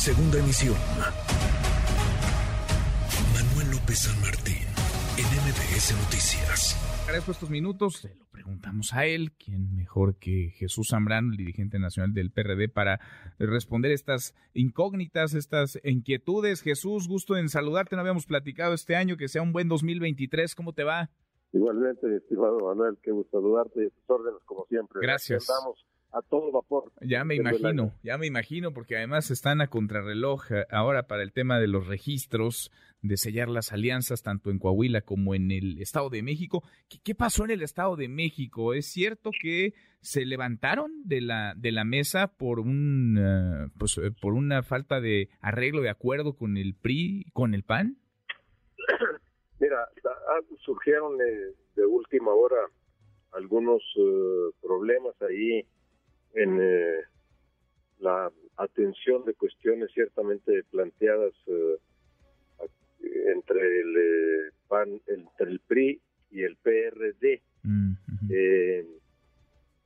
Segunda emisión. Manuel López San Martín, en MBS Noticias. Agradezco estos minutos. Se lo preguntamos a él, quién mejor que Jesús Zambrano, el dirigente nacional del PRD, para responder estas incógnitas, estas inquietudes. Jesús, gusto en saludarte. No habíamos platicado este año. Que sea un buen 2023. ¿Cómo te va? Igualmente, estimado Manuel, qué gusto saludarte y tus órdenes como siempre. Gracias. Estamos a todo vapor. Ya me imagino, ya me imagino, porque además están a contrarreloj eh, ahora para el tema de los registros, de sellar las alianzas tanto en Coahuila como en el Estado de México. ¿Qué, pasó en el Estado de México? ¿Es cierto que se levantaron de la de la mesa por un eh, pues, eh, por una falta de arreglo de acuerdo con el PRI, con el PAN? Mira, surgieron de última hora algunos problemas ahí en eh, la atención de cuestiones ciertamente planteadas eh, entre el eh, PAN, entre el PRI y el PRD. Mm,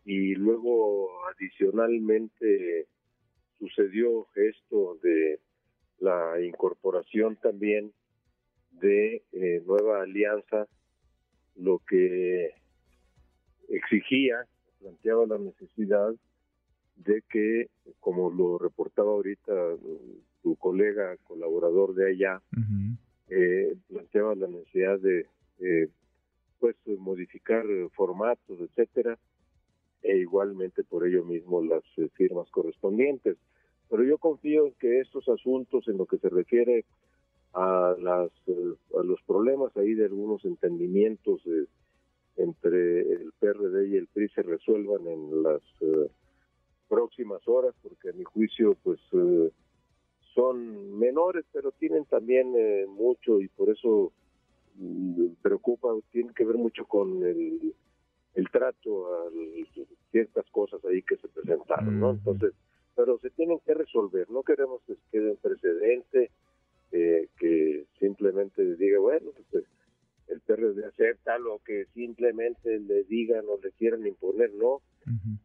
y luego adicionalmente sucedió esto de la incorporación también de nueva alianza, lo que exigía, planteaba la necesidad de que, como lo reportaba ahorita tu colega colaborador de allá, eh, planteaba la necesidad de eh, pues modificar formatos, etcétera, e igualmente por ello mismo las eh, firmas correspondientes. Pero yo confío en que estos asuntos, en lo que se refiere a las a los problemas ahí de algunos entendimientos entre el PRD y el PRI se resuelvan en las próximas horas, porque a mi juicio, pues eh, son menores, pero tienen también eh, mucho y por eso mm, preocupa, tiene que ver mucho con el, el trato a ciertas cosas ahí que se presentaron, ¿no? Entonces, pero se tienen que resolver, no queremos que quede un precedente eh, que simplemente diga, bueno, pues PRD acepta lo que simplemente le digan o le quieran imponer, no,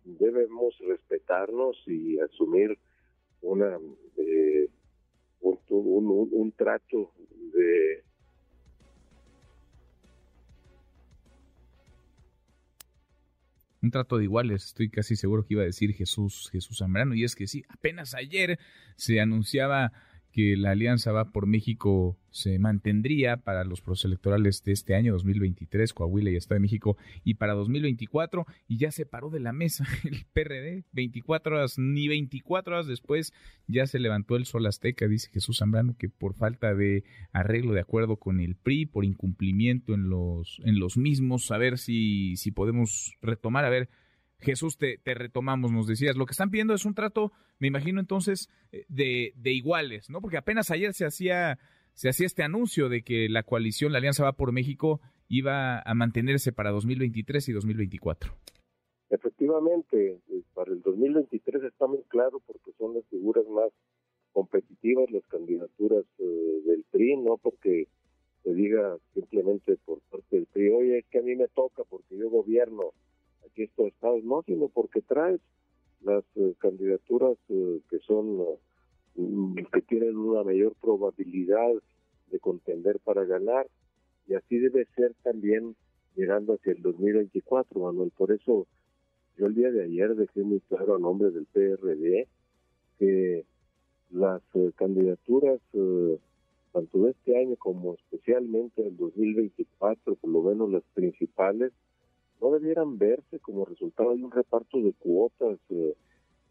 debemos respetarnos y asumir una eh, un, trato de un trato de iguales, estoy casi seguro que iba a decir Jesús Jesús Zambrano, y es que sí, apenas ayer se anunciaba que la Alianza Va por México se mantendría para los procesos electorales de este año 2023, Coahuila y Estado de México, y para 2024, y ya se paró de la mesa el PRD, 24 horas, ni 24 horas después ya se levantó el sol azteca, dice Jesús Zambrano, que por falta de arreglo de acuerdo con el PRI, por incumplimiento en los, en los mismos, a ver si, si podemos retomar, a ver, Jesús, te, retomamos, nos decías, lo que están pidiendo es un trato, me imagino entonces, eh, de, de iguales, ¿no? Porque apenas ayer se hacía, se hacía este anuncio de que la coalición, la Alianza Va por México, iba a mantenerse para 2023 y 2024. Efectivamente, eh, para el 2023 está muy claro porque son las figuras más competitivas las candidaturas eh, del PRI, no porque se diga simplemente por parte del PRI, oye, es que a mí me toca porque yo gobierno aquí estos estados, no, sino porque traes las eh, candidaturas eh, que son, eh, que tienen una mayor probabilidad de contender para ganar, y así debe ser también llegando hacia el 2024, Manuel. Por eso yo el día de ayer dejé muy claro a nombre del PRD que las candidaturas, tanto de este año como especialmente el 2024, por lo menos las principales, no debieran verse como resultado de un reparto de cuotas eh,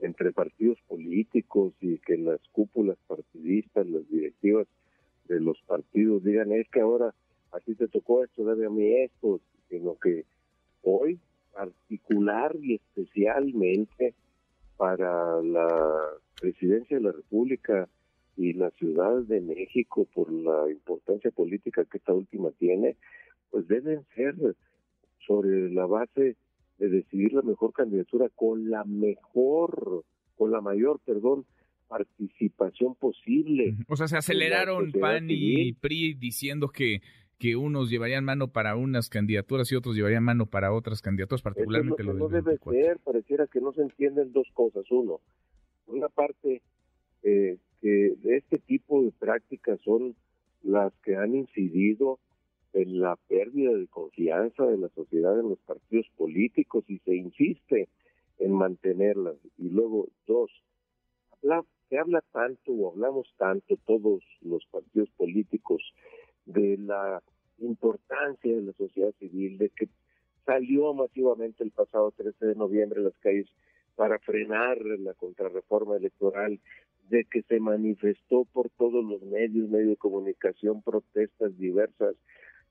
entre partidos políticos y que las cúpulas partidistas, las directivas de los partidos digan es que ahora a ti te tocó esto, debe a mí esto, sino que hoy particular y especialmente para la presidencia de la República y la Ciudad de México por la importancia política que esta última tiene, pues deben ser sobre la base de decidir la mejor candidatura con la mejor, con la mayor, perdón, participación posible. O sea, se aceleraron PAN y PRI diciendo que que unos llevarían mano para unas candidaturas y otros llevarían mano para otras candidaturas, particularmente lo, que No debe ser, pareciera que no se entienden dos cosas. Uno, una parte eh, que que este tipo de prácticas son las que han incidido en la pérdida de confianza de la sociedad en los partidos políticos y se insiste en mantenerlas. Y luego, dos, se habla tanto o hablamos tanto todos los partidos políticos de la importancia de la sociedad civil, de que salió masivamente el pasado 13 de noviembre a las calles para frenar la contrarreforma electoral, de que se manifestó por todos los medios, medios de comunicación, protestas diversas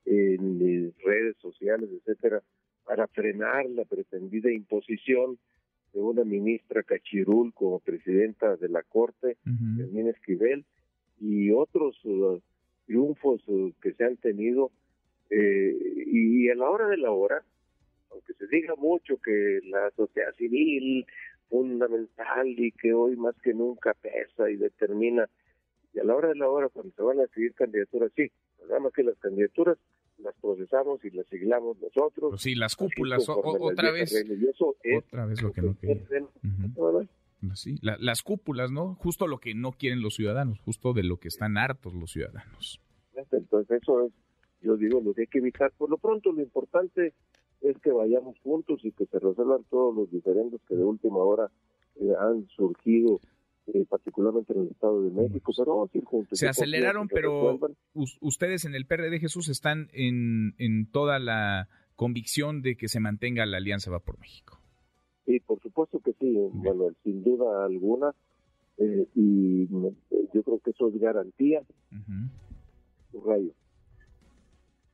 en redes sociales, etcétera, para frenar la pretendida imposición de una ministra Cachirul como presidenta de la Corte, uh Esquivel, y otros uh, triunfos uh, que se han tenido. Eh, y a la hora de la hora, aunque se diga mucho que la sociedad civil fundamental y que hoy más que nunca pesa y determina, y a la hora de la hora, cuando se van a decidir candidaturas, sí, nada más que las candidaturas las procesamos y las siglamos nosotros. Pues sí, las cúpulas, otra vez. otra vez lo que no querían. Sí, las cúpulas, ¿no? Justo lo que no quieren los ciudadanos, justo de lo que están hartos los ciudadanos. Entonces, eso es, yo digo, lo que hay que evitar. Por lo pronto, lo importante es que vayamos juntos y que se resuelvan todos los diferentes que de última hora eh, han surgido eh, particularmente en el Estado de México, pero Se aceleraron, pero ustedes en el PRD Jesús están en, en toda la convicción de que se mantenga la alianza Va por México. Sí, por supuesto que sí, bueno, sin duda alguna, eh, y yo creo que eso es garantía, rayo,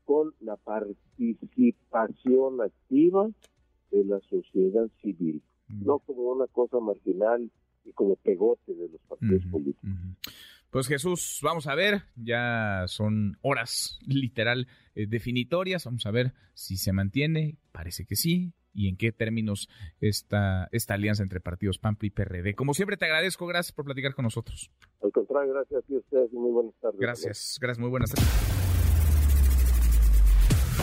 con la participación activa de la sociedad civil, no como una cosa marginal como pegote de los partidos políticos. Pues Jesús, vamos a ver, ya son horas literal eh, definitorias, vamos a ver si se mantiene, parece que sí, y en qué términos esta, esta alianza entre partidos PAMPLI y PRD. Como siempre te agradezco, gracias por platicar con nosotros. Al contrario, gracias a ustedes y muy buenas tardes. Gracias, gracias, muy buenas tardes.